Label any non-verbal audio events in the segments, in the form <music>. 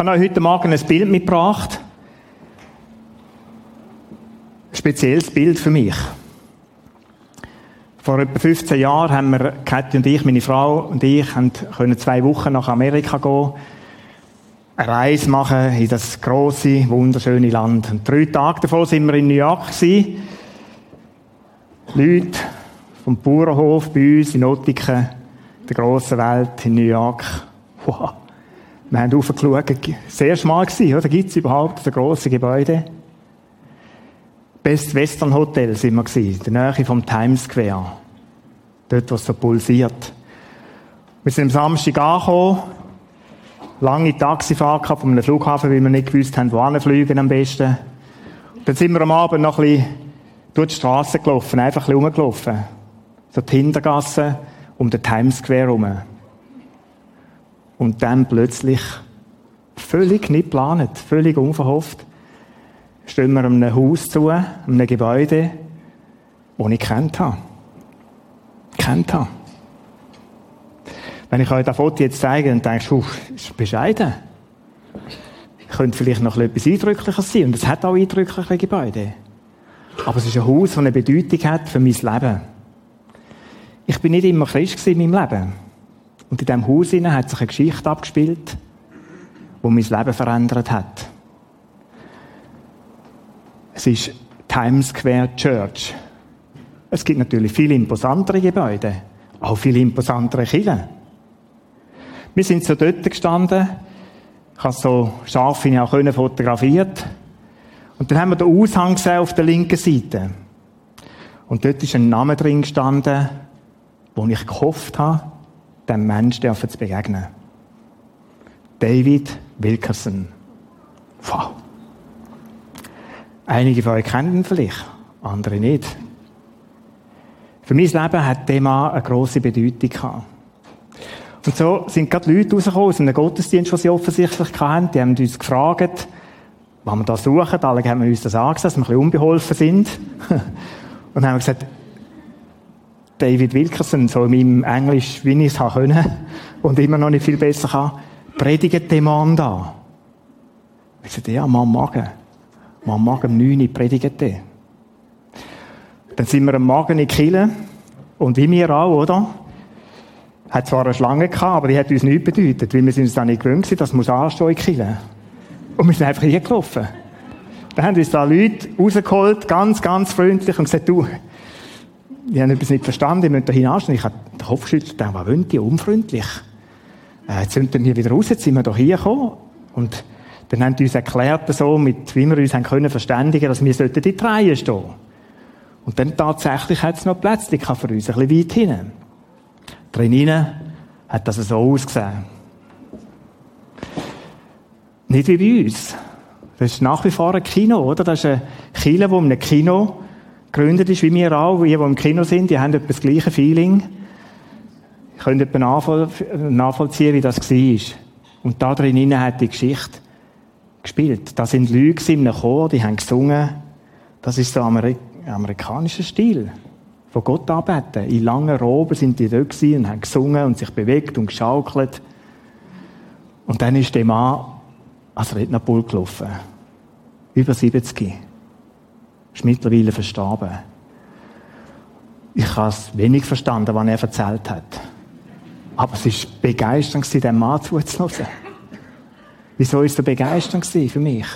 Ich habe euch heute Morgen ein Bild mitgebracht. Ein spezielles Bild für mich. Vor etwa 15 Jahren haben wir, Kathi und ich, meine Frau und ich, können zwei Wochen nach Amerika gehen, eine Reise machen in das große, wunderschöne Land. Und drei Tage davor sind wir in New York gewesen. Leute vom Bauernhof bei uns in Ottiken, der grossen Welt in New York. Wow. Wir haben aufgeschaut, sehr schmal gewesen, oder? Gibt es überhaupt das grosse Gebäude? Best Western Hotel sind wir gewesen, in der Nähe vom Times Square. Dort, wo es so pulsiert. Wir sind am Samstag angekommen, lange Taxifahrt gehabt von einem Flughafen, weil wir nicht gewusst haben, wo fliegen am besten. Und dann sind wir am Abend noch ein bisschen durch die Straße gelaufen, einfach ein bisschen rumgelaufen. So die Hintergasse um den Times Square herum. Und dann plötzlich, völlig nicht geplant, völlig unverhofft, stehen wir einem Haus zu, einem Gebäude, das ich kennt habe. Kennt habe. Wenn ich euch das Foto jetzt zeige, dann denkst du, ist bescheiden. Könnte vielleicht noch etwas eindrücklicher sein. Und es hat auch eindrückliche Gebäude. Aber es ist ein Haus, das eine Bedeutung hat für mein Leben. Ich bin nicht immer Christ in meinem Leben. Und in diesem Haus hat sich eine Geschichte abgespielt, die mein Leben verändert hat. Es ist Times Square Church. Es gibt natürlich viele imposantere Gebäude, auch viele imposantere Kirchen. Wir sind so dort gestanden, ich habe so scharf ihn auch fotografiert. Und dann haben wir den Aushang gesehen auf der linken Seite. Und dort ist ein Name drin gestanden, wo ich gehofft habe, dem Menschen zu begegnen. David Wilkerson. Wow. Einige von euch kennen ihn vielleicht, andere nicht. Für mein Leben hat der Mann eine grosse Bedeutung gehabt. Und so sind gerade Leute rausgekommen aus einem Gottesdienst, den sie offensichtlich hatten. Die haben uns gefragt, was wir da suchen. Alle haben uns das angesagt, dass wir ein bisschen unbeholfen sind. <laughs> Und haben gesagt, David Wilkerson, so in meinem Englisch, wie ich es können und immer noch nicht viel besser kann, predigt den Mann da. Ich sagte, ja, man mag. Man mag um 9 Uhr predigt den. Dann sind wir am Morgen in Kille und wie wir auch, oder? Hat zwar eine Schlange gehabt, aber die hat uns nichts bedeutet, weil wir sind uns dann nicht gewöhnt das muss anstehen in Kille. Und wir sind einfach hier. Dann haben uns da Leute rausgeholt, ganz, ganz freundlich und gesagt, du, ich habe etwas nicht verstanden, ich müsste da hinanstehen. Ich habe den Kopf geschüttelt, was wollen die, unfreundlich. Äh, jetzt sind wir hier wieder raus, jetzt sind wir doch hier gekommen. Und dann haben die uns erklärt, so, mit, wie wir uns haben können verständigen, dass wir in die Reihe stehen. Und dann tatsächlich hat es noch Plätze für uns, ein bisschen weit hinten. Drinnen hat das so ausgesehen. Nicht wie bei uns. Das ist nach wie vor ein Kino, oder? Das ist ein Kino, wo in einem Kino gegründet ist, wie wir auch, die, die im Kino sind, die haben etwa das gleiche Feeling. Ich könnte etwa nachvollziehen, wie das war. Und da drinnen hat die Geschichte gespielt. Da sind Leute in einem Chor, die haben gesungen. Das ist so ein amerikanischer Stil. Von Gott arbeiten. In langen Roben sind die dort und haben gesungen und sich bewegt und geschaukelt. Und dann ist der Mann als Rednerpult gelaufen. Über 70 ist mittlerweile verstorben. Ich habe es wenig verstanden, was er erzählt hat. Aber es war begeisternd, dem Mann zuzuhören. Wieso war es so begeisternd für mich?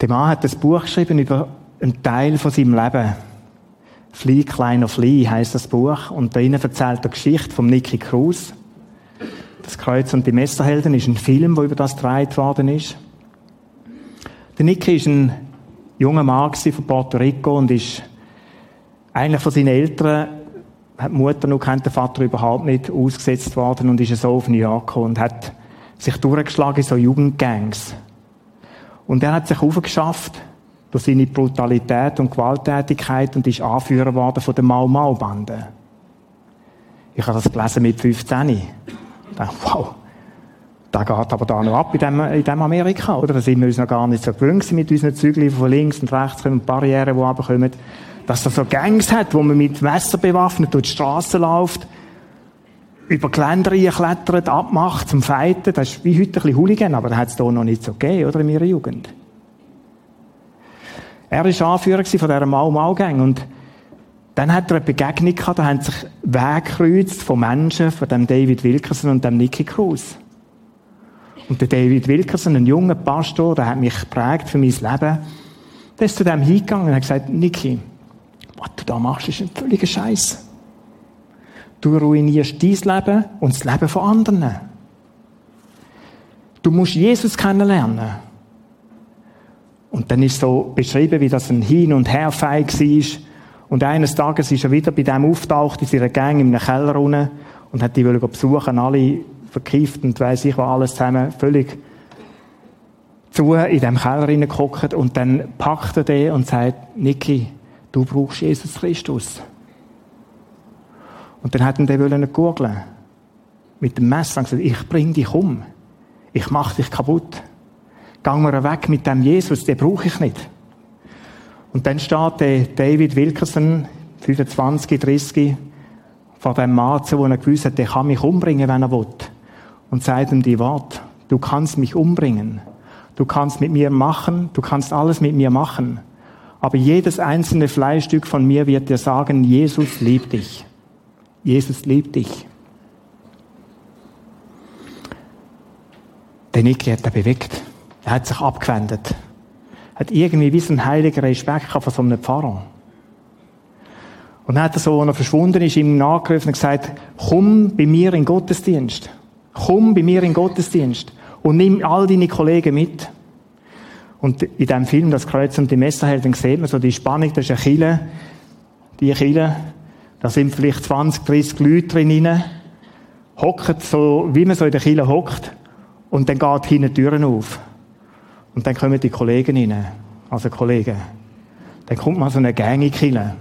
Der Mann hat das Buch geschrieben über einen Teil von seinem Leben. Fly, kleiner Fly heißt das Buch. Und darin erzählt er Geschichte von Nicky Cruz. Das Kreuz und die Messerhelden ist ein Film, der über das gedreht worden ist. Der Nicky ist ein junger Mann von Puerto Rico und ist eigentlich von seinen Eltern hat die Mutter noch kennt, der Vater überhaupt nicht ausgesetzt worden und ist so auf New York gekommen und hat sich durchgeschlagen in so Jugendgangs. Und er hat sich aufgeschafft durch seine Brutalität und Gewalttätigkeit und ist Anführer worden von der Mau Mau Bande. Ich habe das gelesen mit 15. Ich dachte, wow, da geht aber da noch ab in dem, in dem Amerika, oder? Da sind wir uns noch gar nicht so gewöhnt mit unseren Zügeln, von links und rechts kommen, Barrieren, die runterkommen. Dass er so Gangs hat, wo man mit Messer bewaffnet durch die Straße läuft. über Geländer geklettert, abmacht zum Feiten. Das ist wie heute ein bisschen Hooligan, aber das hat es hier noch nicht so gegeben, oder, in ihrer Jugend. Er war Anführer von dieser Mau-Mau-Gang und dann hat er eine Begegnung gehabt, da haben sich Wege gekreuzt von Menschen, von dem David Wilkerson und dem Nicky Cruz. Und der David Wilkerson, ein junger Pastor, der hat mich geprägt für mein Leben, der ist zu dem hingegangen und hat gesagt, Nicky, was du da machst, ist ein völliger Scheiß. Du ruinierst dein Leben und das Leben von anderen. Du musst Jesus kennenlernen. Und dann ist so beschrieben, wie das ein Hin- und Herfeig war. Und eines Tages ist er wieder bei dem auftaucht, in seiner Gang in einem Keller unten und hat die besuchen, alle verkifft und weiss ich, was alles zusammen völlig zu in dem Keller hineingehockt und dann packt er den und sagt, Niki, du brauchst Jesus Christus. Und dann hat er den gurgeln mit dem Messer und gesagt, ich bring dich um. Ich mach dich kaputt. Gang mir weg mit dem Jesus, den brauche ich nicht. Und dann steht David Wilkerson, 25, 30, vor dem Mann zu, wo er gewusst hat, der kann mich umbringen, wenn er will. Und sagt ihm die Worte, du kannst mich umbringen. Du kannst mit mir machen, du kannst alles mit mir machen. Aber jedes einzelne Fleischstück von mir wird dir sagen, Jesus liebt dich. Jesus liebt dich. Der Niki hat er bewegt. Er hat sich abgewendet. Hat irgendwie wie so ein heiliger Respekt von so einem Pfarrer. Und dann hat er so, als er verschwunden ist, ihm nachgerufen und gesagt, komm bei mir in Gottesdienst. Komm bei mir in Gottesdienst. Und nimm all deine Kollegen mit. Und in dem Film, das Kreuz und die Messerhelden, sieht man so die Spannung, das ist eine Kille. Die Kille, da sind vielleicht 20, 30 Leute drin, hocken so, wie man so in der Kille hockt. Und dann geht hinten Türen auf. Und dann kommen die Kollegen rein. Also Kollegen. Dann kommt mal so eine Gang in Kille.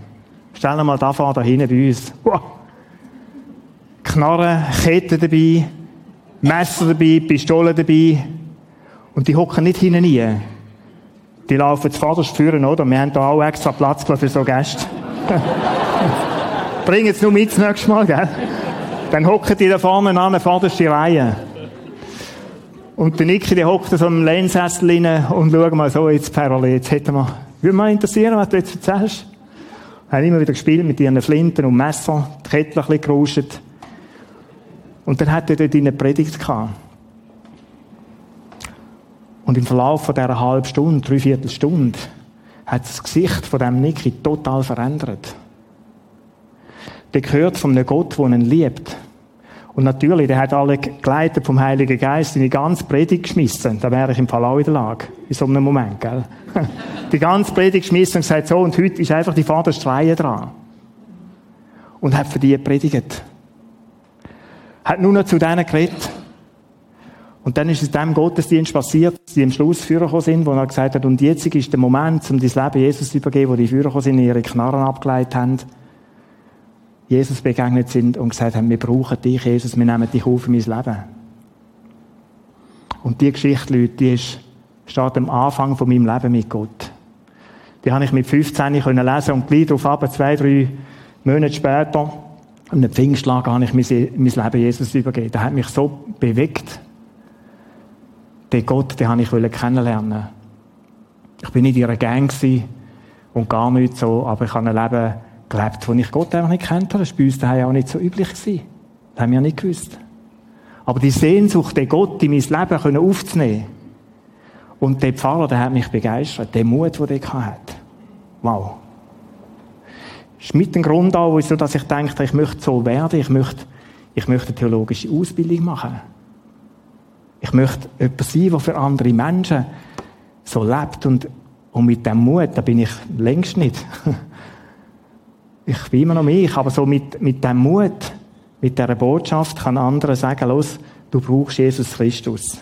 Stell dir mal da vor, da hinten bei uns. Wow. Knarren, Ketten dabei, Messer dabei, Pistolen dabei. Und die hocken nicht hinten rein. Die laufen zu Vater führen, oder? Wir haben da auch extra Platz für so Gäste. <laughs> Bringen es nur mit das nächste Mal, gell? Dann hocken die da vorne an, vorderste Reihe. Und der Niki, der hockt so im Lenssessel rein und schaut mal so jetzt parallel. Jetzt hätte man, würde mich interessieren, was du jetzt erzählst. Wir haben immer wieder gespielt mit ihren Flinten und Messer, die Kettel ein bisschen geruscht. Und dann hat er dort eine Predigt gehabt. Und im Verlauf von dieser halben Stunde, dreiviertel Stunde, hat das Gesicht von dem Niki total verändert. Der gehört von einem Gott, der ihn liebt. Und natürlich, der hat alle geleitet vom Heiligen Geist in die ganze Predigt geschmissen. Da wäre ich im Fall auch in der Lage. In so einem Moment, gell? <laughs> die ganze Predigt geschmissen und gesagt, so, und heute ist einfach die vorderste Reihe dran. Und hat für die predigt. Hat nur noch zu denen geredet. Und dann ist es dem Gottesdienst passiert, dass sie am Schluss Führer sind, wo er gesagt hat, und jetzt ist der Moment, um dein Leben Jesus zu übergeben, wo die Führer sind, ihre Knarren abgeleitet haben. Jesus begegnet sind und gesagt haben, wir brauchen dich, Jesus, wir nehmen dich auf in mein Leben. Und die Geschichte, Leute, die ist, steht am Anfang von meinem Leben mit Gott. Die habe ich mit 15 können lesen und gleich darauf ab, zwei, drei Monate später, an einem Pfingstschlag, habe ich mein, Leben Jesus übergeben. Der hat mich so bewegt. Den Gott, den habe ich kennenlernen. Ich bin nicht in ihrer Gang und gar nicht so, aber ich habe ein Leben gelebt, wo ich Gott einfach nicht kennt habe. Das war bei uns daheim auch nicht so üblich. Gewesen. Das haben wir nicht gewusst. Aber die Sehnsucht, den Gott in mein Leben können aufzunehmen, und der Pfarrer, der hat mich begeistert. Der Mut, den er hat. Wow. Ist mit dem Grund auch, wieso, dass ich denke, ich möchte so werden. Ich möchte, ich möchte eine theologische Ausbildung machen. Ich möchte jemand sein, der für andere Menschen so lebt. Und, und mit dem Mut, da bin ich längst nicht. <laughs> ich bin immer noch mich, aber so mit, mit dem Mut, mit dieser Botschaft kann anderen sagen, los, du brauchst Jesus Christus.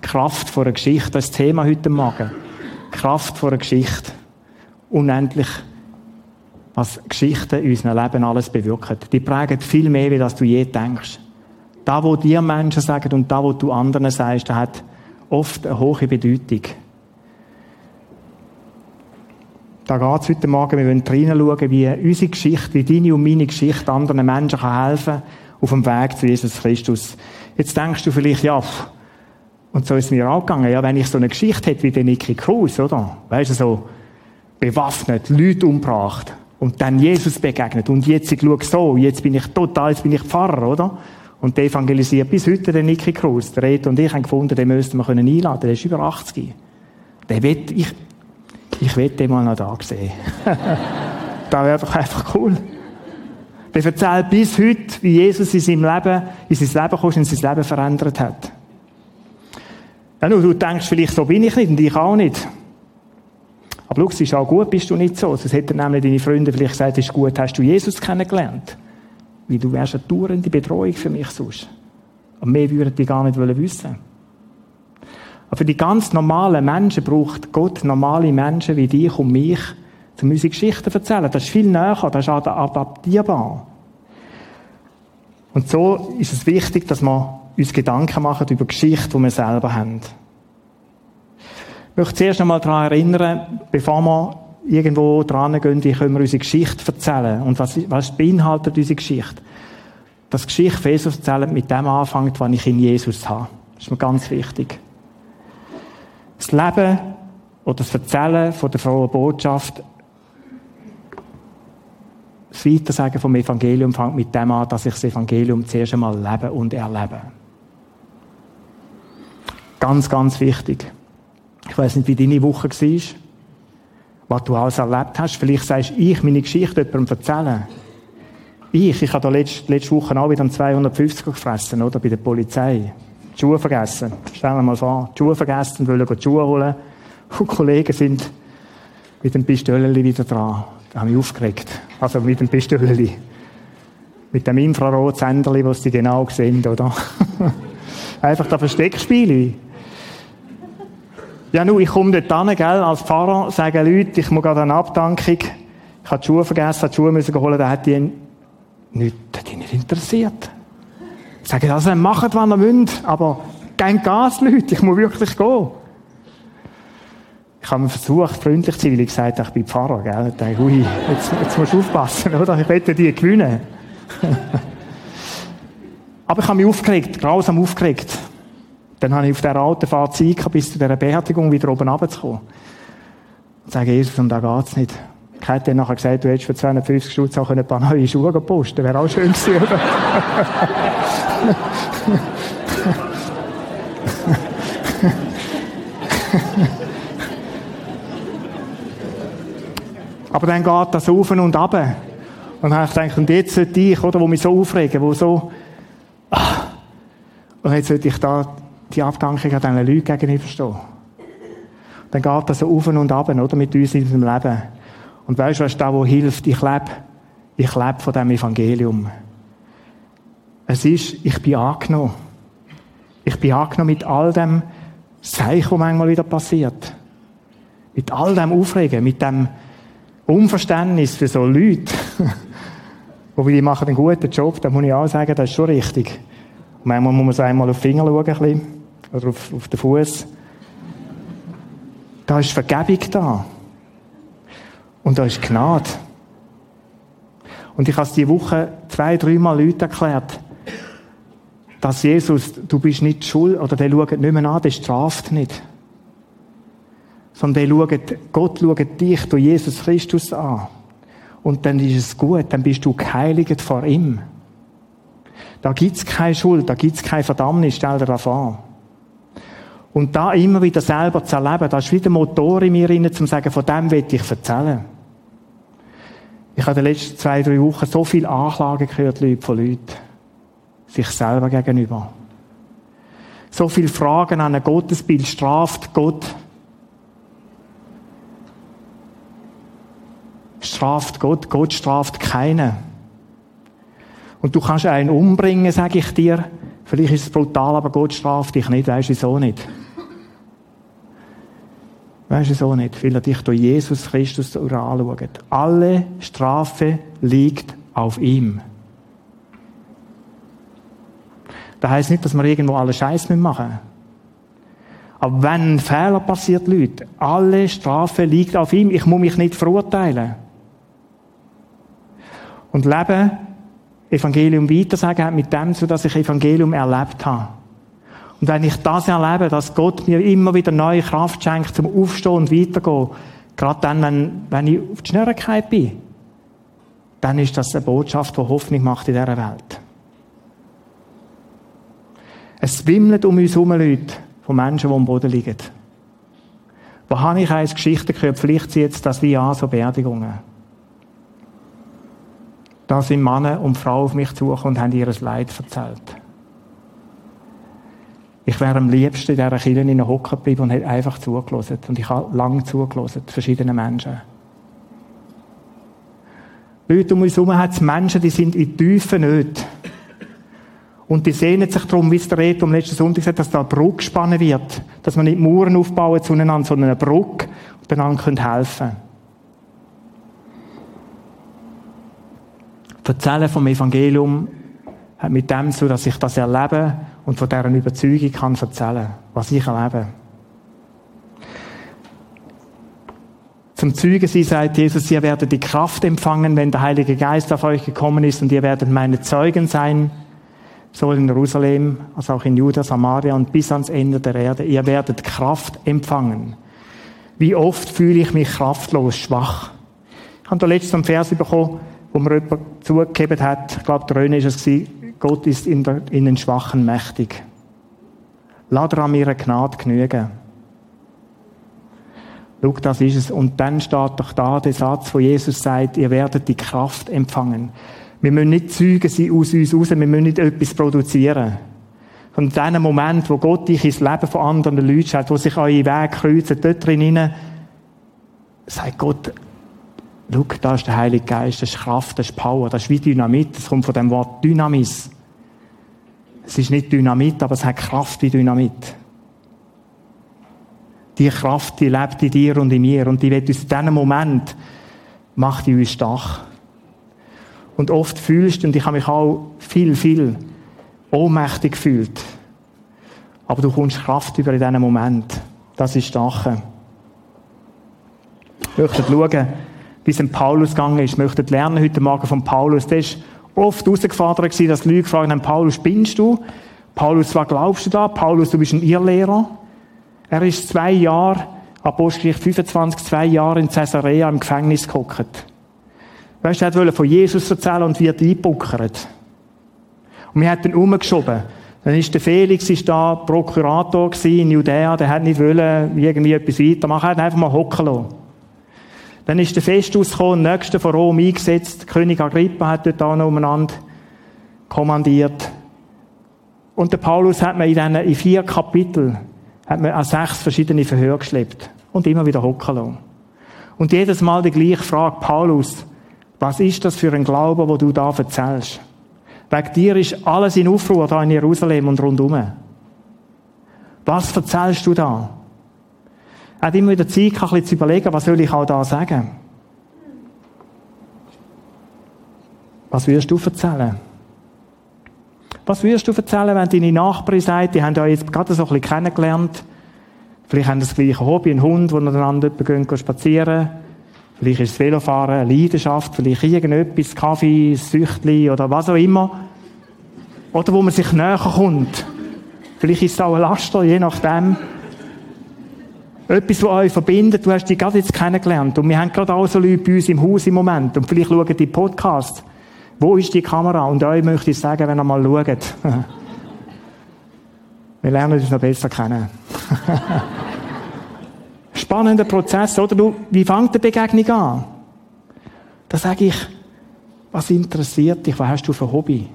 Kraft vor einer Geschichte, das ist das Thema heute Morgen. Kraft vor einer Geschichte. Unendlich, was Geschichten in unserem Leben alles bewirken. Die prägen viel mehr, wie du je denkst. Da, wo dir Menschen sagen und da, wo du anderen sagst, hat oft eine hohe Bedeutung. Da geht's heute Morgen, wir wollen reinschauen, wie unsere Geschichte, wie deine und meine Geschichte anderen Menschen kann helfen auf dem Weg zu Jesus Christus. Jetzt denkst du vielleicht, ja, und so ist es mir auch gegangen, ja, wenn ich so eine Geschichte hätte wie der Nicky Cruz, oder? Weißt du, so bewaffnet, Leute umgebracht und dann Jesus begegnet und jetzt, ich schaue so, jetzt bin ich total, jetzt bin ich Pfarrer, oder? Und der evangelisiert bis heute den Nicky Cruz. Der Red und ich haben gefunden, den müssten wir einladen können. Der ist über 80. Der wird, ich, ich will den mal noch da sehen. <laughs> das wäre doch einfach cool. Der erzählt bis heute, wie Jesus in seinem Leben, in sein Leben kam und sein Leben verändert hat. Ja, nur, du denkst vielleicht, so bin ich nicht und ich auch nicht. Aber schau, es ist auch gut, bist du nicht so. Sonst hätten nämlich deine Freunde vielleicht gesagt, es ist gut, hast du Jesus kennengelernt. Weil du wärst eine dauernde Betreuung für mich sonst. Und mehr würden die gar nicht wissen Aber für die ganz normalen Menschen braucht Gott normale Menschen wie dich und mich, um unsere Geschichten zu erzählen. Das ist viel näher, das ist adaptierbar. Und so ist es wichtig, dass wir uns Gedanken machen über die Geschichte, die wir selber haben. Ich möchte zuerst einmal daran erinnern, bevor wir irgendwo dran gehen, wie können wir unsere Geschichte erzählen und was, was beinhaltet unsere Geschichte. Das Geschichte von Jesus erzählen mit dem anfängt, was ich in Jesus habe. Das ist mir ganz wichtig. Das Leben oder das Erzählen von der frohen Botschaft, das Weitersagen vom Evangelium fängt mit dem an, dass ich das Evangelium zuerst einmal lebe und erlebe. Ganz, ganz wichtig. Ich weiß nicht, wie deine Woche war, was du alles erlebt hast. Vielleicht sagst ich meine Geschichte jemandem erzählen. Ich, ich habe da letzte, letzte Woche auch wieder 250 gefressen, oder? Bei der Polizei. Die Schuhe vergessen. Stell dir mal vor. Die Schuhe vergessen, wollen die Schuhe holen. Und die Kollegen sind mit dem Pistölli wieder dran. Da habe ich aufgeregt. Also mit dem Pistölli. Mit dem Infrarotsänderli, was sie genau sehen, oder? <laughs> Einfach da Versteckspiele. Ja, nu, ich komme dort hin, gell, als Pfarrer, sagen Leute, ich muss gerade eine Abdankung. Ich habe die Schuhe vergessen, habe die Schuhe müssen holen, da hat die nicht, die nicht interessiert. Sagen, also, macht, was ihr wollt, aber kein Gas, Leute, ich muss wirklich gehen. Ich habe versucht, freundlich zu sein, weil ich gesagt habe, ich bin Pfarrer, gell. Ich dachte, ui, jetzt, jetzt musst du aufpassen, <laughs> oder? Ich wette die gewinnen. <laughs> aber ich habe mich aufgeregt, grausam aufgeregt. Dann habe ich auf dieser alten Fahrt Zeit bis zu dieser Beerdigung wieder oben runterzukommen. Und sage, Jesus, um da geht's nicht. Ich hätte dann nachher gesagt, du hättest für 250 Stutz auch ein paar neue Schuhe posten Wäre auch schön gewesen? <laughs> Aber dann geht das auf und ab. Und dann habe ich gedacht, und jetzt sollte ich, oder, wo mich so aufregen, wo so, ah, und jetzt sollte ich da die Abdankung an diesen Leuten gegenüberstehen. Dann geht das so auf und ab, oder, mit uns in unserem Leben. Und weißt du, was da, wo hilft? Ich lebe. Ich lebe von dem Evangelium. Es ist, ich bin angenommen. Ich bin angenommen mit all dem Seich, was manchmal wieder passiert. Mit all dem Aufregen, mit dem Unverständnis für so Leute. <laughs> Wobei, die machen einen guten Job, da muss ich auch sagen, das ist schon richtig. Und manchmal muss man so einmal auf die Finger schauen, ein bisschen. Oder auf, auf den Fuß. Da ist Vergebung da. Und da ist Gnade. Und ich habe es diese Woche zwei, dreimal Leuten erklärt, dass Jesus, du bist nicht schuld, oder der schaut nicht mehr an, der straft nicht. Sondern der schaut, Gott schaut dich durch Jesus Christus an. Und dann ist es gut, dann bist du geheiligt vor ihm. Da gibt's keine Schuld, da gibt's keine Verdammnis, stell dir das vor. Und da immer wieder selber zu erleben, da ist wieder Motor in mir rein, zum zu sagen, von dem will ich erzählen. Ich habe in den letzten zwei, drei Wochen so viele Anklagen gehört, Leute, von Leuten. Sich selber gegenüber. So viele Fragen an ein Gottesbild straft Gott. Straft Gott, Gott straft keinen. Und du kannst einen umbringen, sage ich dir. Vielleicht ist es brutal, aber Gott straft dich nicht, weißt du so nicht. Weißt du so nicht, weil er dich durch Jesus Christus anschaut. Alle Strafe liegt auf ihm. Das heisst nicht, dass wir irgendwo alle Scheiß machen Aber wenn ein Fehler passiert, Leute, alle Strafe liegt auf ihm. Ich muss mich nicht verurteilen. Und Leben, Evangelium weitersagen, hat mit dem zu, dass ich Evangelium erlebt habe. Und wenn ich das erlebe, dass Gott mir immer wieder neue Kraft schenkt zum Aufstehen und weitergehen, gerade dann, wenn, wenn ich auf die Schnelligkeit bin, dann ist das eine Botschaft, die Hoffnung macht in dieser Welt. Es wimmelt um uns herum Leute von Menschen, die am Boden liegen. Wo habe ich eins Geschichten gehört? Vielleicht sind jetzt das wie an, so Beerdigungen. Da sind Männer und Frauen auf mich zugekommen und haben ihr Leid erzählt. Ich wäre am liebsten in dieser Kirche in hocken geblieben und hätte einfach zugelassen. Und ich habe lange zugelassen, verschiedene Menschen. Leute um uns herum hat es Menschen, die sind in tiefen Nöten. Und die sehnen sich darum, wie es der Reto am letzten Sonntag gesagt dass da eine Brücke gespannt wird. Dass man nicht Mauern aufbauen zueinander, sondern eine Brücke und einander helfen können. Erzählen vom Evangelium hat mit dem so, dass ich das erlebe und von deren Überzeugung kann erzählen, was ich erlebe. Zum Zeugen sie sagt Jesus, ihr werdet die Kraft empfangen, wenn der Heilige Geist auf euch gekommen ist und ihr werdet meine Zeugen sein, sowohl in Jerusalem als auch in Juda, Samaria und bis ans Ende der Erde. Ihr werdet Kraft empfangen. Wie oft fühle ich mich kraftlos, schwach. Ich habe da letztens einen Vers bekommen, wo mir jemand zugegeben hat, ich glaube, der Röne ist es gewesen, Gott ist in, der, in den Schwachen mächtig. Dir an mir Gnade genügen. Schau, das ist es. Und dann steht doch da der Satz, wo Jesus sagt, ihr werdet die Kraft empfangen. Wir müssen nicht Zeugen sein aus uns raus, wir müssen nicht etwas produzieren. Von diesem Moment, wo Gott dich ins Leben von anderen Leuten stellt, wo sich eure Wege kreuzen, dort drin, sagt Gott, schau, da ist der Heilige Geist, das ist Kraft, das ist Power, das ist wie Dynamit, das kommt von dem Wort Dynamis. Es ist nicht Dynamit, aber es hat Kraft wie Dynamit. Die Kraft, die lebt in dir und in mir und die wird uns in diesem Moment, macht die uns stark. Und oft fühlst du, und ich habe mich auch viel, viel ohnmächtig gefühlt. Aber du kommst Kraft über in diesem Moment. Das ist stark. Ich möchte schauen, wie es Paulus gegangen ist. Ich möchte lernen heute Morgen von Paulus. Der ist oft herausgefordert gewesen, dass Leute gefragt haben, Paulus, spinnst du? Paulus, was glaubst du da? Paulus, du bist ein Irrlehrer. Er ist zwei Jahre, Apostelgeschichte 25, zwei Jahre in Caesarea im Gefängnis gehockt. Weißt du, er wollte von Jesus erzählen und wird eingebuckert. Und wir haben ihn umgeschoben. Dann ist der Felix ist da Prokurator in Judäa, der hat nicht wollen, irgendwie etwas weitermachen, er hat einfach mal hocken lassen. Dann ist der Festus gekommen, der nächste von Rom eingesetzt, König Agrippa hat dort auch noch umeinander kommandiert. Und der Paulus hat man in, in vier Kapiteln hat man an sechs verschiedene Verhör geschleppt und immer wieder hocken lassen. Und jedes Mal die gleiche Frage, Paulus, was ist das für ein Glaube, wo du da erzählst? Wegen dir ist alles in Aufruhr da in Jerusalem und rundum. Was erzählst du da? Hat immer wieder Zeit, ein bisschen zu überlegen, was soll ich auch da sagen? Was wirst du erzählen? Was wirst du erzählen, wenn deine Nachbarin sagt, die haben ja jetzt gerade so ein bisschen kennengelernt, vielleicht haben das gleiche Hobby, einen Hund, wo miteinander gehen spazieren, Vielleicht ist es Velofahren eine Leidenschaft, vielleicht irgendetwas, Kaffee, Süchtli oder was auch immer. Oder wo man sich näher kommt. Vielleicht ist es auch ein Laster, je nachdem. Etwas, was euch verbindet, du hast die gerade jetzt kennengelernt. Und wir haben gerade auch so Leute bei uns im Haus im Moment. Und vielleicht schauen die Podcasts. Wo ist die Kamera? Und euch möchte ich sagen, wenn ihr mal schaut. <laughs> wir lernen uns noch besser kennen. <laughs> spannender Prozess, oder? Du, wie fängt die Begegnung an? Da sage ich, was interessiert dich? Was hast du für Hobby?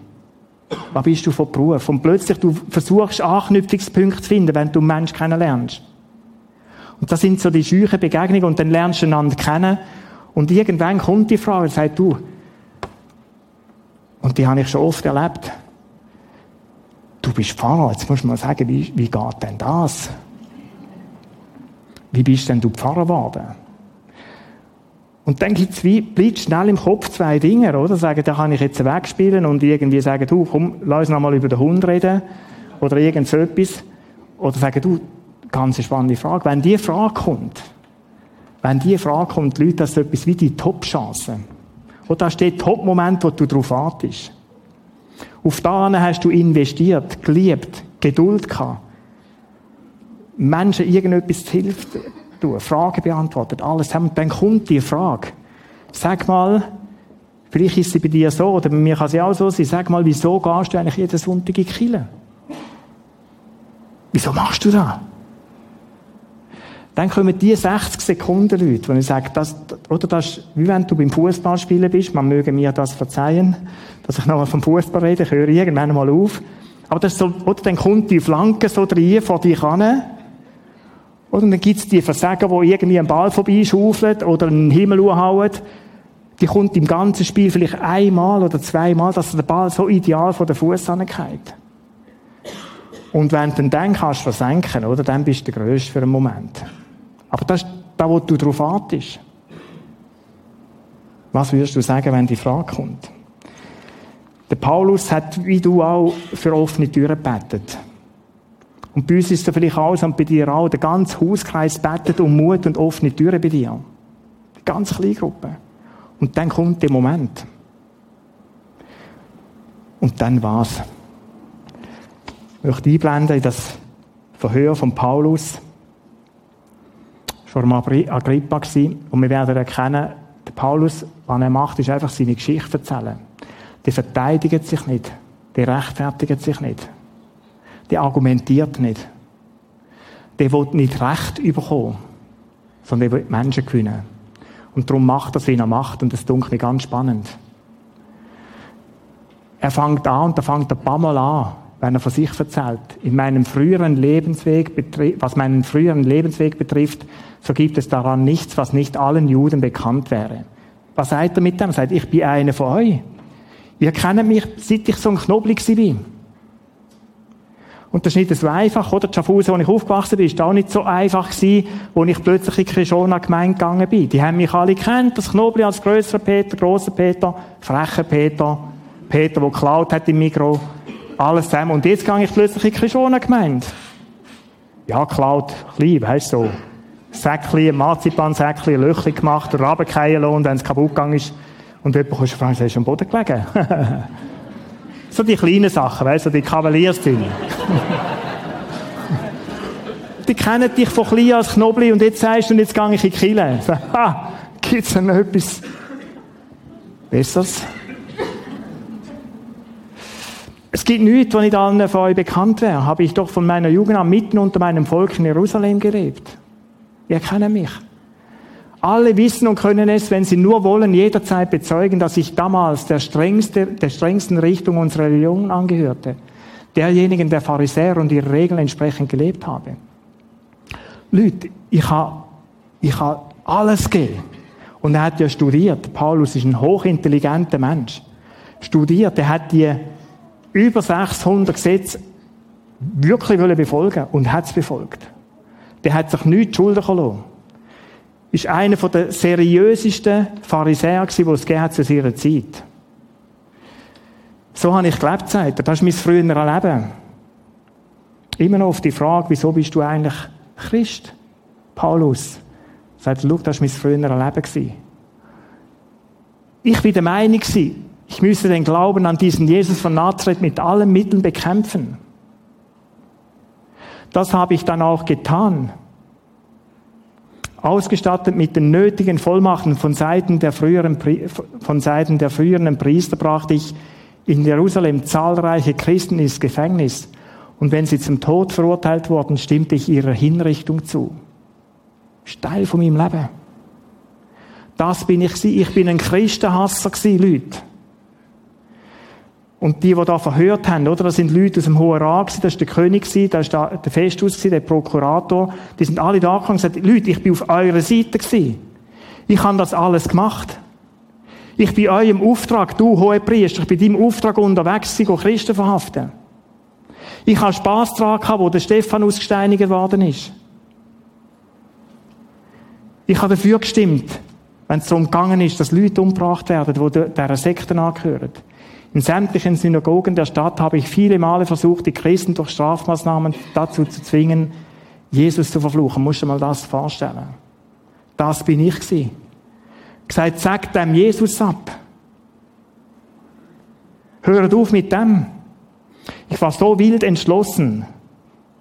Was bist du von Beruf? Und plötzlich du versuchst Anknüpfungspunkte zu finden, wenn du einen Menschen kennenlernst. Und das sind so die scheuchen Begegnungen und dann lernst du einander kennen und irgendwann kommt die Frage und sagt, du, und die habe ich schon oft erlebt, du bist Pfarrer, jetzt musst du mal sagen, wie, wie geht denn das? wie bist denn du Pfarrer geworden? Und dann gibt's wie, bleibt schnell im Kopf zwei Dinge, oder? Sagen, da kann ich jetzt wegspielen und irgendwie sagen, du, komm, lass uns noch mal über den Hund reden. Oder irgend so etwas. Oder sagen, du, ganz spannende Frage. Wenn die Frage kommt, wenn die Frage kommt, Leute, das ist etwas wie die Top-Chance. Und da steht Top-Moment, wo du drauf wartest. Auf da hast du investiert, geliebt, Geduld gehabt. Menschen irgendetwas zu Hilfe tun, Fragen beantwortet, alles zusammen. Dann kommt die Frage. Sag mal, vielleicht ist sie bei dir so, oder bei mir kann sie auch so sein, sag mal, wieso gehst du eigentlich jeden Sonntag in die Kirche? Wieso machst du das? Dann kommen die 60 Sekunden Leute, wo ich sage, das, oder das ist, wie wenn du beim Fußballspielen bist, man möge mir das verzeihen, dass ich nochmal vom Fußball rede, ich höre irgendwann mal auf. Aber das ist so, oder dann kommt die Flanke so rein vor dich an, oder dann gibt's die Versager, die irgendwie einen Ball vorbeischaufeln oder einen Himmel anhauen. Die kommt im ganzen Spiel vielleicht einmal oder zweimal, dass der Ball so ideal vor den Fuß angeht. Und wenn du dann kannst versenken, oder, dann bist du der Größte für einen Moment. Aber das ist da, wo du darauf wartest. Was würdest du sagen, wenn die Frage kommt? Der Paulus hat, wie du auch, für offene Türen gebetet. Und bei uns ist es vielleicht auch und bei dir auch, der ganze Hauskreis betet um Mut und offene Türen bei dir. Die ganze Kleingruppe. Und dann kommt der Moment. Und dann war's. Ich möchte einblenden in das Verhör von Paulus schon Agrippa gewesen. Und wir werden erkennen, der Paulus, was er macht, ist einfach seine Geschichte erzählen. Der verteidigt sich nicht. Der rechtfertigt sich nicht. Der argumentiert nicht. Der will nicht Recht überkommen, sondern der will Menschen gewinnen. Und darum macht das, wie er macht. Und das dunkelt mir ganz spannend. Er fängt an und da fängt er ein paar Mal an wenn er von sich erzählt. In meinem früheren Lebensweg, was meinen früheren Lebensweg betrifft, so gibt es daran nichts, was nicht allen Juden bekannt wäre. Was sagt er mit dem? Sagt, ich bin einer von euch. Ihr kennt mich, seit ich so ein Knobel war. Und das ist nicht so einfach, oder? Die Schaffhausen, wo ich aufgewachsen bin, ist auch nicht so einfach gewesen, wo ich plötzlich in die Krishona Gemeinde gegangen bin. Die haben mich alle kennt, das Knobli als grösserer Peter, grosser Peter, frecher Peter, Peter, der geklaut hat im Mikro. Alles zusammen. Und jetzt gehe ich plötzlich in die Krishona Gemeinde. Ja, klaut, klein, weißt du, so. Säckchen, Marzipansäckchen, Löchchen gemacht, runtergefallen und wenn es kaputt gegangen ist. Und jemand kommt fragen, hast du am Boden gelegen? <laughs> so die kleinen Sachen, weißt du, die Kavaliersdinge. <laughs> die kennen dich von klein als Knobli und jetzt sagst du, und jetzt gehe ich in die Kille. <laughs> Ha, gibt's denn noch etwas Besseres? Es gibt nichts, was nicht allen von euch bekannt wäre. Habe ich doch von meiner Jugend an mitten unter meinem Volk in Jerusalem gelebt. Ihr kennt mich. Alle wissen und können es, wenn sie nur wollen, jederzeit bezeugen, dass ich damals der strengste, der strengsten Richtung unserer Religion angehörte. Derjenigen der Pharisäer und ihre Regeln entsprechend gelebt habe. Leute, ich habe, ich habe alles gegeben. Und er hat ja studiert. Paulus ist ein hochintelligenter Mensch. Studiert. Er hat die über 600 Gesetze wirklich befolgen und hat es befolgt. Der hat sich nichts schulden lassen. Ist einer der seriösesten Pharisäer gewesen, die es gegeben hat zu seiner Zeit. So habe ich gelebt, sagt er. Das ist mein früheres Leben. Immer noch auf die Frage, wieso bist du eigentlich Christ? Paulus sagt, schau, das war mein früheres Leben. Ich war der Meinung, ich müsse den Glauben an diesen Jesus von Nazareth mit allen Mitteln bekämpfen. Das habe ich dann auch getan. Ausgestattet mit den nötigen Vollmachten von Seiten der früheren, von Seiten der früheren Priester brachte ich in Jerusalem zahlreiche Christen ins Gefängnis. Und wenn sie zum Tod verurteilt wurden, stimmte ich ihrer Hinrichtung zu. Steil von meinem Leben. Das bin ich. Ich bin ein Christenhasser, Leute. Und die, die da verhört haben, oder? Das sind Leute aus dem Hohen Rat, das war der König, das war der Festus, der Prokurator. Die sind alle da gekommen und gesagt, Leute, ich bin auf eurer Seite gewesen. Ich habe das alles gemacht. Ich bin eurem Auftrag, du hohe Priester, ich bin deinem Auftrag unterwegs gewesen, Christen verhaften. Ich habe Spass daran gehabt, wo der Stephanus gesteinigt worden ist. Ich habe dafür gestimmt, wenn es darum gegangen ist, dass Leute umgebracht werden, die dieser Sekte angehören. In sämtlichen Synagogen der Stadt habe ich viele Male versucht, die Christen durch Strafmaßnahmen dazu zu zwingen, Jesus zu verfluchen. Musst du mal das vorstellen. Das bin ich gewesen. Gesagt, sag dem Jesus ab. Hört auf mit dem. Ich war so wild entschlossen.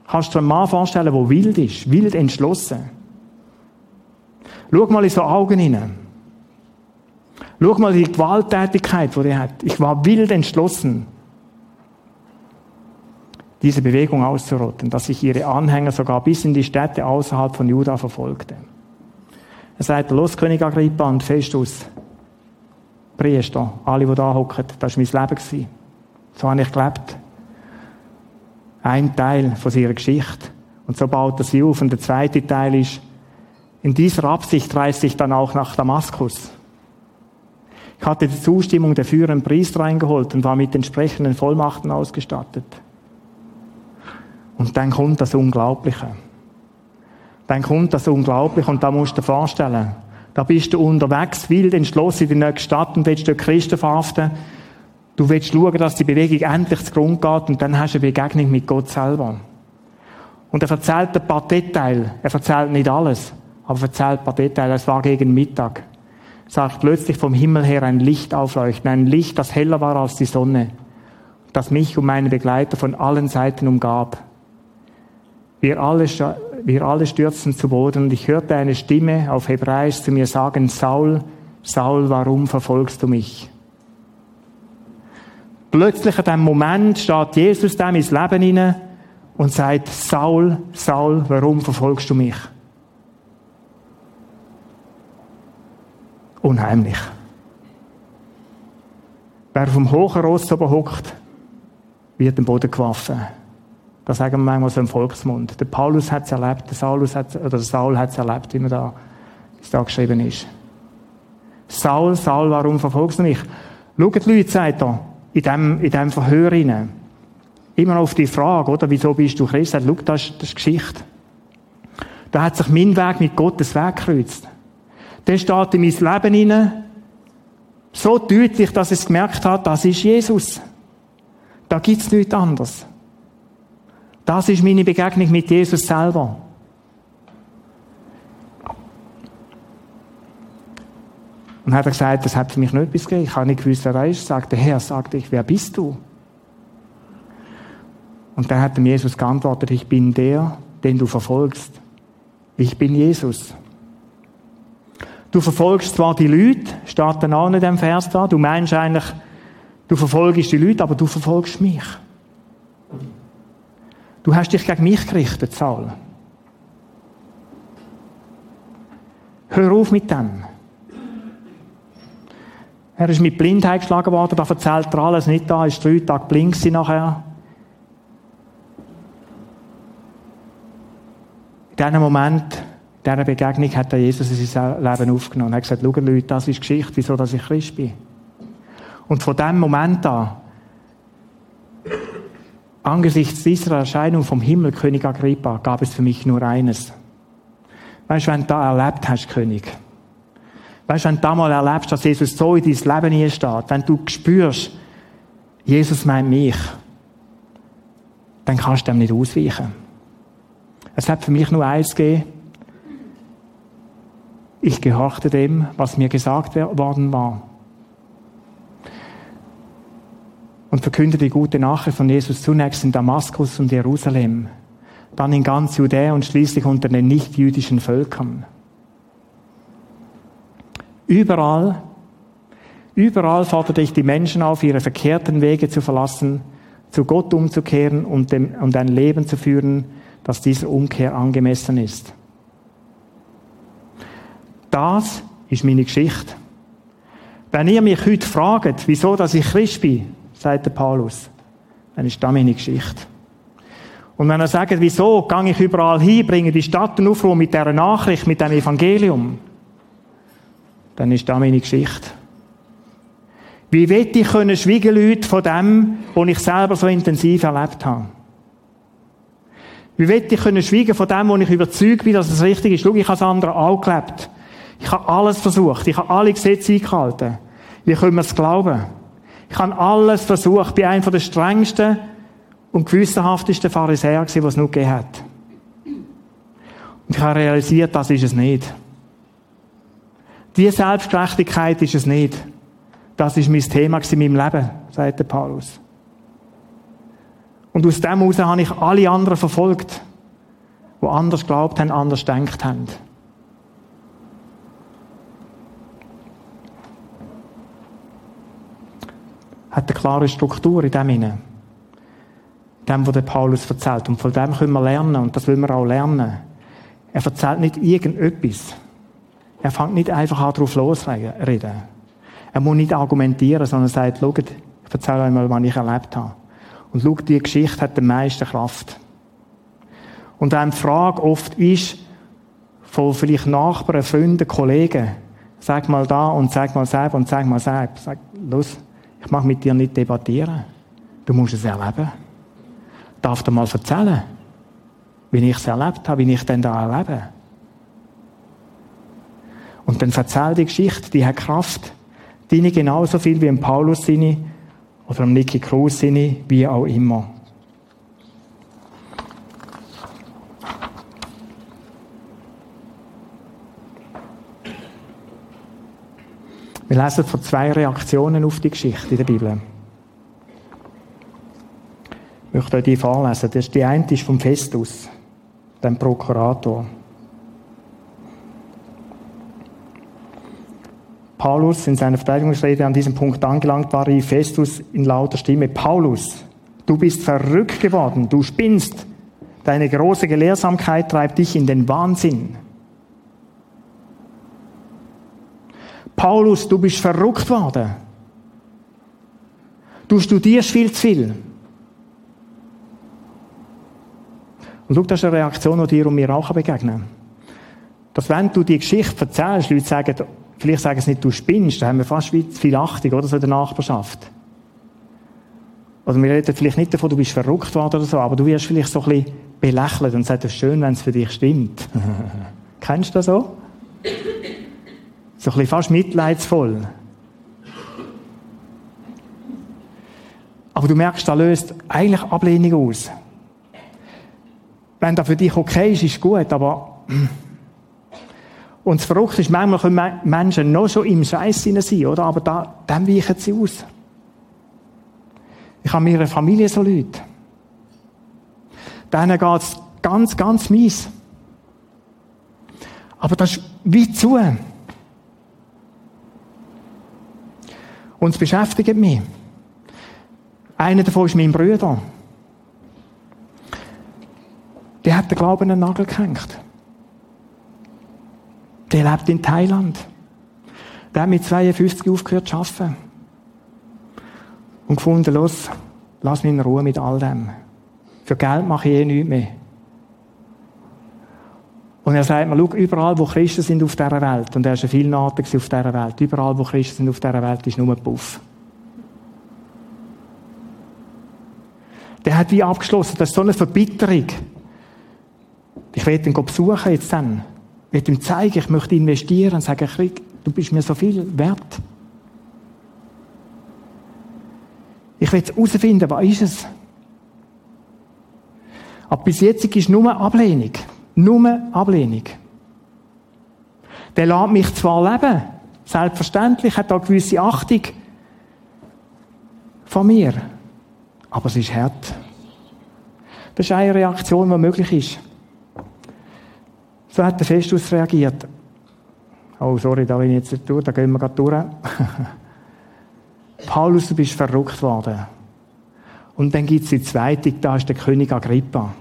Kannst du dir einen Mann vorstellen, der wild ist? Wild entschlossen. Schau mal in so Augen hinein. Schau mal die Gewalttätigkeit, die er hat. Ich war wild entschlossen, diese Bewegung auszurotten, dass sich ihre Anhänger sogar bis in die Städte außerhalb von Juda verfolgte. Er sagt, los, König Agrippa und Festus, Priester, alle, die da hocken, das war mein Leben. So habe ich gelebt ein Teil von ihrer Geschichte. Und so baut er sie auf. Und der zweite Teil ist, in dieser Absicht reiste ich dann auch nach Damaskus. Ich hatte die Zustimmung der führenden Priester eingeholt und war mit entsprechenden Vollmachten ausgestattet. Und dann kommt das Unglaubliche. Dann kommt das Unglaubliche und da musst du dir vorstellen, da bist du unterwegs, wild entschlossen in die nächste Stadt und willst dort Christen verhaften. Du willst schauen, dass die Bewegung endlich zu Grund geht und dann hast du eine Begegnung mit Gott selber. Und er erzählt ein paar Details. Er erzählt nicht alles, aber er erzählt ein paar Details. Es war gegen Mittag. Sagt plötzlich vom Himmel her ein Licht aufleuchten. Ein Licht, das heller war als die Sonne. Das mich und meine Begleiter von allen Seiten umgab. Wir alle, wir alle stürzten zu Boden und ich hörte eine Stimme auf Hebräisch zu mir sagen, Saul, Saul, warum verfolgst du mich? Plötzlich in dem Moment steht Jesus dem ins Leben hinein und sagt, Saul, Saul, warum verfolgst du mich? Unheimlich. Wer vom hohen Ross oben hockt, wird im Boden geworfen. Das sagen wir manchmal so im Volksmund. Der Paulus hat es erlebt, der, Saulus hat, oder der Saul hat es erlebt, wie man da, wie da geschrieben ist. Saul, Saul, warum verfolgst du mich? Schaut, Leute, sagt er, in dem, in dem Verhör hinein. Immer auf die Frage, oder? Wieso bist du Christ? Schau, das das ist Geschichte. Da hat sich mein Weg mit Gottes Weg gekreuzt. Der steht in mein Leben hinein. So deutlich, dass es gemerkt hat, das ist Jesus. Da gibt's nichts anderes. Das ist meine Begegnung mit Jesus selber. Und hat er gesagt, das hat für mich nicht etwas gegeben. Ich habe nicht gewusst, wer er ist. Sagte, Herr, sagte ich, wer bist du? Und dann hat ihm Jesus geantwortet, ich bin der, den du verfolgst. Ich bin Jesus. Du verfolgst zwar die Leute, steht dann auch in dem Vers da, du meinst eigentlich, du verfolgst die Leute, aber du verfolgst mich. Du hast dich gegen mich gerichtet, Saul. Hör auf mit dem. Er ist mit Blindheit geschlagen worden, da erzählt er alles nicht da, ist drei Tage blind gewesen nachher. In diesem Moment, dieser Begegnung, hat Jesus in sein Leben aufgenommen. Er hat gesagt, schau Leute, das ist Geschichte, wieso dass ich Christ bin. Und von diesem Moment an, angesichts dieser Erscheinung vom Himmel, König Agrippa, gab es für mich nur eines. Weißt du, wenn du da erlebt hast, König, Weißt du, wenn du da mal erlebst, dass Jesus so in dein Leben hier steht, wenn du spürst, Jesus meint mich, dann kannst du dem nicht ausweichen. Es hat für mich nur eins gegeben. Ich gehorchte dem, was mir gesagt worden war. Und verkünde die gute Nachricht von Jesus zunächst in Damaskus und Jerusalem, dann in ganz Judäa und schließlich unter den nichtjüdischen Völkern. Überall, überall forderte ich die Menschen auf, ihre verkehrten Wege zu verlassen, zu Gott umzukehren und, dem, und ein Leben zu führen, das dieser Umkehr angemessen ist. Das ist meine Geschichte. Wenn ihr mich heute fragt, wieso dass ich Christ bin, sagt der Paulus, dann ist das meine Geschichte. Und wenn er sagt, wieso gehe ich überall hin, bringe die Stadt in Aufruhr mit dieser Nachricht, mit dem Evangelium, dann ist das meine Geschichte. Wie will ich können schweigen, Leute, von dem, was ich selber so intensiv erlebt habe? Wie will ich können schweigen von dem, wo ich überzeugt bin, dass es richtig ist? Schau, ich habe es andere auch gelebt. Ich habe alles versucht. Ich habe alle Gesetze eingehalten. Wie können wir es glauben? Ich habe alles versucht. Ich bin einer der strengsten und gewissenhaftesten Pharisäer was es noch gegeben hat. Und ich habe realisiert, das ist es nicht. Die Selbstgerechtigkeit ist es nicht. Das ist mein Thema in meinem Leben, sagt der Paulus. Und aus dem heraus habe ich alle anderen verfolgt, die anders geglaubt haben, anders denkt haben. Hat eine klare Struktur in dem hinein. Dem, was der Paulus erzählt. Und von dem können wir lernen, und das will wir auch lernen. Er erzählt nicht irgendetwas. Er fängt nicht einfach an, drauf losreden. Er muss nicht argumentieren, sondern sagt, schaut, ich erzähle euch mal, was ich erlebt habe. Und schaut, die Geschichte hat die meiste Kraft. Und die Frage oft ist, von vielleicht Nachbarn, Freunden, Kollegen, sag mal da und sag mal selber und sag mal selber. Sag, los, ich mag mit dir nicht debattieren. Du musst es erleben. Darf dir mal erzählen, wie ich es erlebt habe, wie ich denn da erlebe. Und dann erzähl die Geschichte, die hat Kraft. Deine genauso viel wie im Paulus seine oder im Nicky Cruz seine, wie auch immer. Wir lesen von zwei Reaktionen auf die Geschichte in der Bibel. Ich möchte euch die vorlesen. Das die eine ist vom Festus, dem Prokurator. Paulus in seiner Verteidigungsrede an diesem Punkt angelangt war, rief Festus in lauter Stimme, Paulus, du bist verrückt geworden, du spinnst, deine große Gelehrsamkeit treibt dich in den Wahnsinn. Paulus, du bist verrückt worden. Du studierst viel zu viel. Und schau, das ist eine Reaktion, die dir und mir auch begegnen. Dass wenn du die Geschichte erzählst, Leute sagen, Vielleicht sagen sie nicht, du spinnst, da haben wir fast viel Achtung, oder, so in der Nachbarschaft. Oder wir reden vielleicht nicht davon, du bist verrückt worden oder so, aber du wirst vielleicht so ein bisschen belächelt und sagst, es ist schön, wenn es für dich stimmt. <laughs> Kennst du das so? So ein bisschen fast mitleidsvoll. Aber du merkst, da löst eigentlich Ablehnung aus. Wenn das für dich okay ist, ist gut, aber <clears throat> und das Verrückte ist, manchmal können Menschen noch schon im Scheiß sein, oder? Aber da, dann weichen sie aus. Ich habe mir eine Familie so Leute. Denen geht es ganz, ganz mies. Aber das ist wie zu. Und es beschäftigt mich. Einer davon ist mein Bruder. Der hat den Glauben den Nagel gehängt. Der lebt in Thailand. Der hat mit 52 aufgehört zu arbeiten. Und gefunden, los, lass mich in Ruhe mit all dem. Für Geld mache ich eh nichts mehr. Und er sagt mir, schau, überall, wo Christen sind auf dieser Welt, und er ist ein Vielnater auf dieser Welt, überall, wo Christen sind auf dieser Welt, ist nur ein Puff. Der hat wie abgeschlossen, das ist so eine Verbitterung. Ich werde ihn besuchen jetzt dann. Ich möchte ihm zeigen, ich möchte investieren und sagen, Krieg, du bist mir so viel wert. Ich will herausfinden, was ist es? Aber bis jetzt ist nur Ablehnung. Nur Ablehnung. Der lässt mich zwar leben, selbstverständlich, hat da gewisse Achtung von mir, aber es ist hart. Das ist eine Reaktion, die möglich ist. So hat der Festus reagiert. Oh, sorry, da bin ich jetzt nicht durch, da gehen wir gerade durch. <laughs> Paulus, du bist verrückt worden. Und dann gibt es die zweite, da ist der König Agrippa.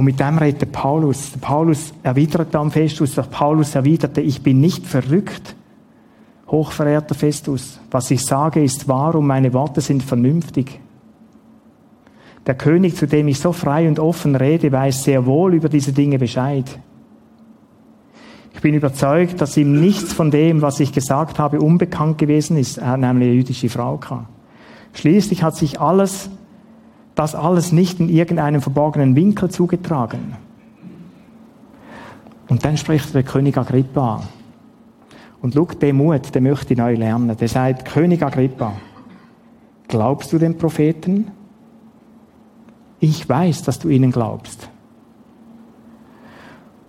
Und mit dem redet Paulus. Paulus erwidert am Festus, doch Paulus erwiderte, ich bin nicht verrückt. Hochverehrter Festus, was ich sage, ist wahr und meine Worte sind vernünftig. Der König, zu dem ich so frei und offen rede, weiß sehr wohl über diese Dinge Bescheid. Ich bin überzeugt, dass ihm nichts von dem, was ich gesagt habe, unbekannt gewesen ist. Er hat nämlich eine jüdische Frau gehabt. Schließlich hat sich alles, das alles nicht in irgendeinem verborgenen Winkel zugetragen. Und dann spricht der König Agrippa. Und schau, den Mut, den möchte neu lernen. Der sagt, König Agrippa, glaubst du den Propheten? Ich weiß, dass du ihnen glaubst.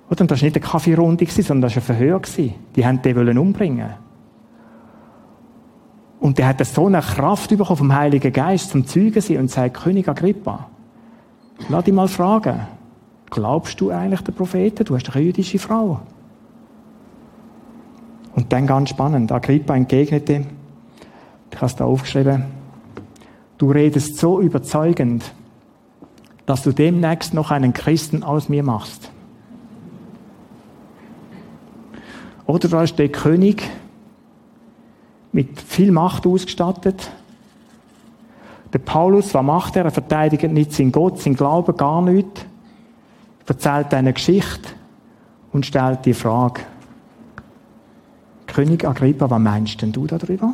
Und das war nicht eine Kaffeerunde, sondern das war ein Verhör. Die wollten den umbringen. Und der hat so eine Kraft bekommen vom Heiligen Geist zum Zeugen sein und sagt, König Agrippa, lass dich mal fragen, glaubst du eigentlich den Propheten? Du hast eine jüdische Frau. Und dann ganz spannend, Agrippa entgegnete, ich habe es da aufgeschrieben, du redest so überzeugend, dass du demnächst noch einen Christen aus mir machst. Oder da ist der König, mit viel Macht ausgestattet. Der Paulus, was macht er? Er verteidigt nicht seinen Gott, seinen Glauben, gar nicht. Er erzählt eine Geschichte und stellt die Frage, König Agrippa, was meinst denn du darüber?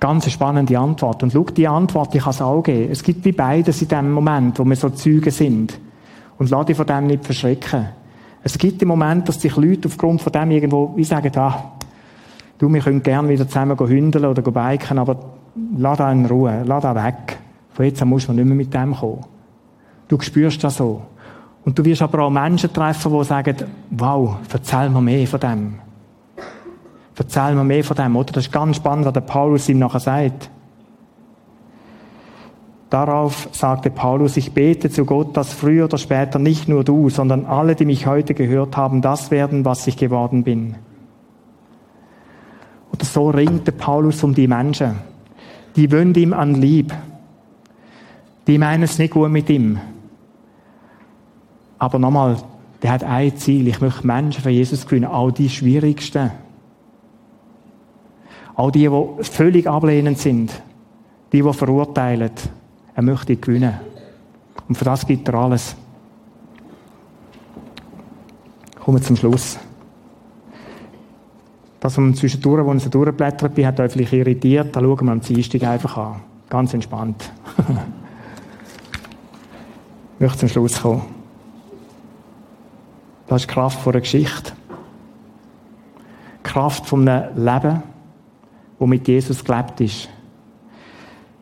Ganz spannende Antwort. Und schau, die Antwort, die kann es auch geben. Es gibt wie beides in dem Moment, wo wir so Züge sind. Und lass dich von dem nicht verschrecken. Es gibt den Moment, dass sich Leute aufgrund von dem irgendwo, wie sagen, ah, du, wir können gerne wieder zusammen hündeln oder biken, aber lass da in Ruhe, lass da weg. Von jetzt an musst du nicht mehr mit dem kommen. Du spürst das so. Und du wirst aber auch Menschen treffen, die sagen, wow, erzähl mir mehr von dem. Erzähl mir mehr von dem, oder? Das ist ganz spannend, was der Paulus ihm nachher sagt. Darauf sagte Paulus, ich bete zu Gott, dass früher oder später nicht nur du, sondern alle, die mich heute gehört haben, das werden, was ich geworden bin. Oder so ringt der Paulus um die Menschen. Die wünscht ihm an Lieb. Die meinen es nicht gut mit ihm. Aber nochmal, der hat ein Ziel. Ich möchte Menschen für Jesus gewinnen. Auch die Schwierigsten. Auch die, die völlig ablehnend sind. Die, die verurteilen. Er möchte gewinnen. Und für das gibt er alles. Kommen wir zum Schluss. Das, man zwischendurch, wo ich durchblättert bin, hat euch vielleicht irritiert. Da schauen wir am Dienstag einfach an. Ganz entspannt. <laughs> ich möchte zum Schluss kommen. Das ist die Kraft einer Geschichte. Die Kraft von einem Leben, das mit Jesus gelebt ist.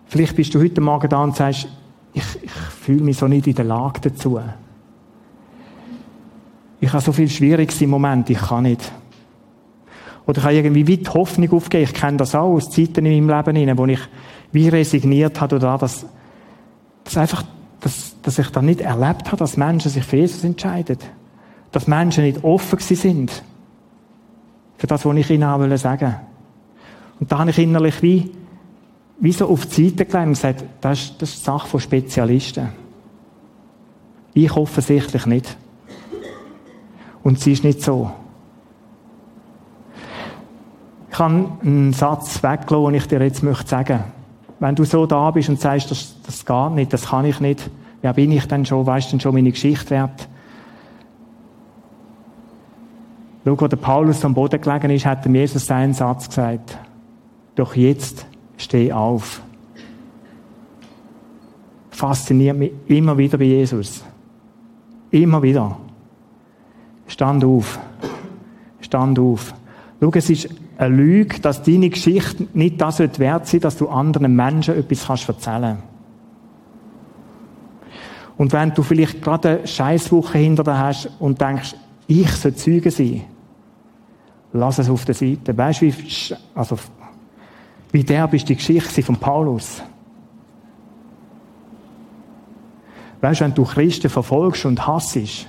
Vielleicht bist du heute Morgen da und sagst, ich, ich fühle mich so nicht in der Lage dazu. Ich habe so viel Schwieriges im Moment, ich kann nicht. Oder ich habe irgendwie weit Hoffnung aufgegeben. Ich kenne das auch aus Zeiten in meinem Leben, wo ich wie resigniert habe oder dass, dass einfach, dass, dass ich dann nicht erlebt habe, dass Menschen sich für Jesus entscheiden. Dass Menschen nicht offen sind. Für das, was ich ihnen sagen wollte. Und da habe ich innerlich wie wie so auf die Seite gelegt und gesagt, das ist, das ist Sache von Spezialisten. Ich offensichtlich nicht. Und sie ist nicht so. Ich kann einen Satz weglassen, den ich dir jetzt möchte sagen. Wenn du so da bist und sagst, das, das geht nicht, das kann ich nicht, wer bin ich denn schon, weißt du denn schon meine Geschichte wert? Schau, wo der Paulus am Boden gelegen ist, hat dem Jesus seinen Satz gesagt. Doch jetzt steh auf. Fasziniert mich immer wieder bei Jesus. Immer wieder. Stand auf. Stand auf. Schau, es ist eine Lüge, dass deine Geschichte nicht das wert sein dass du anderen Menschen etwas kannst erzählen Und wenn du vielleicht gerade eine Scheißwoche hinter dir hast und denkst, ich soll Zeuge sein, lass es auf der Seite. Weißt du, wie, also wie derb ist die Geschichte von Paulus. Weißt du, wenn du Christen verfolgst und hassest,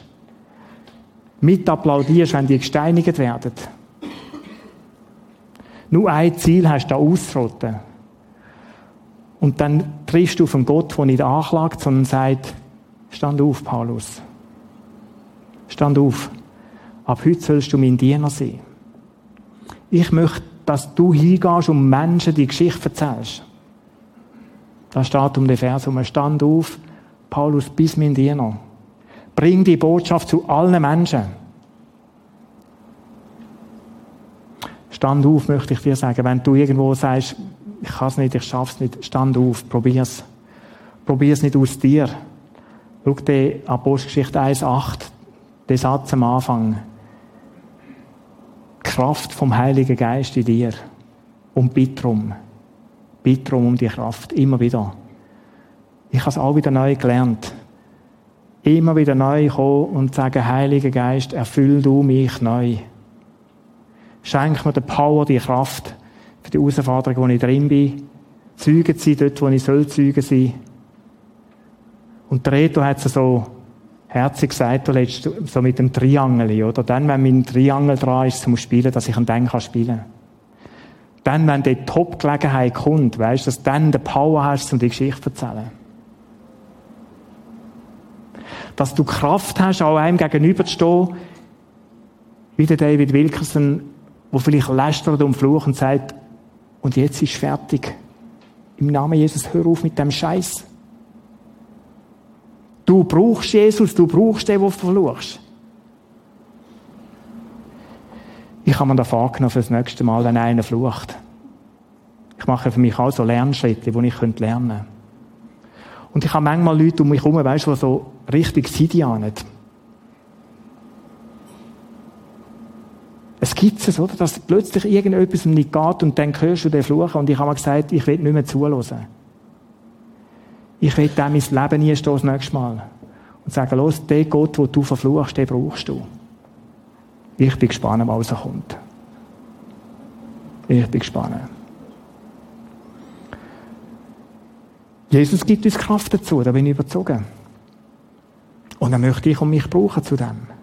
mit applaudierst, wenn die gesteinigt werden. Nur ein Ziel hast du da auszurotten. Und dann triffst du auf einen Gott, der nicht anklagt, sondern sagt, stand auf, Paulus. Stand auf. Ab heute sollst du mein Diener sein. Ich möchte dass du hingehst und Menschen die Geschichte erzählst. Da steht um den Vers um Stand auf, Paulus, bis mein Diener. Bring die Botschaft zu allen Menschen. Stand auf, möchte ich dir sagen. Wenn du irgendwo sagst, ich kann es nicht, ich schaff's nicht, stand auf, probier's. Probier's nicht aus dir. Schau dir Apostelgeschichte 1,8, den Satz am Anfang. Kraft vom Heiligen Geist in dir. Und bitte darum. Bitte darum um die Kraft. Immer wieder. Ich habe es auch wieder neu gelernt. immer wieder neu kommen und sagen, Heiliger Geist, erfüll du mich neu. Schenk mir die Power, die Kraft für die Herausforderung, wo ich drin bin. Zeugen sein dort, wo ich soll Zeugen sein. Und der Reto hat so herzig gesagt, letzt, so mit dem Triangel, oder? Dann, wenn mein Triangel dran ist zum Spielen, dass ich an den kann spielen Dann, wenn die Top-Gelegenheit kommt, weißt du, dass du dann die Power hast, um die Geschichte zu erzählen. Dass du Kraft hast, auch einem gegenüberzustehen, wie der David Wilkerson, wo vielleicht lästert und flucht und sagt, und jetzt ist fertig. Im Namen Jesus, hör auf mit dem Scheiß. Du brauchst Jesus, du brauchst den, den du verfluchst. Ich habe mir da vorgenommen für das nächste Mal, wenn einer flucht. Ich mache für mich auch so Lernschritte, die ich lernen könnte. Und ich habe manchmal Leute um mich herum, weißt du, die so richtig Sidianen. Es gibt es, oder? Dass plötzlich irgendetwas nicht geht und dann hörst du den Fluchen und ich habe mir gesagt, ich will nicht mehr zuhören. Ich will dem mein Leben nie stehen das nächste Mal. Und sagen, los, den Gott, den du verfluchst, den brauchst du. Ich bin gespannt, was kommt. Ich bin gespannt. Jesus gibt uns Kraft dazu, da bin ich überzogen. Und dann möchte ich und mich brauchen zu dem.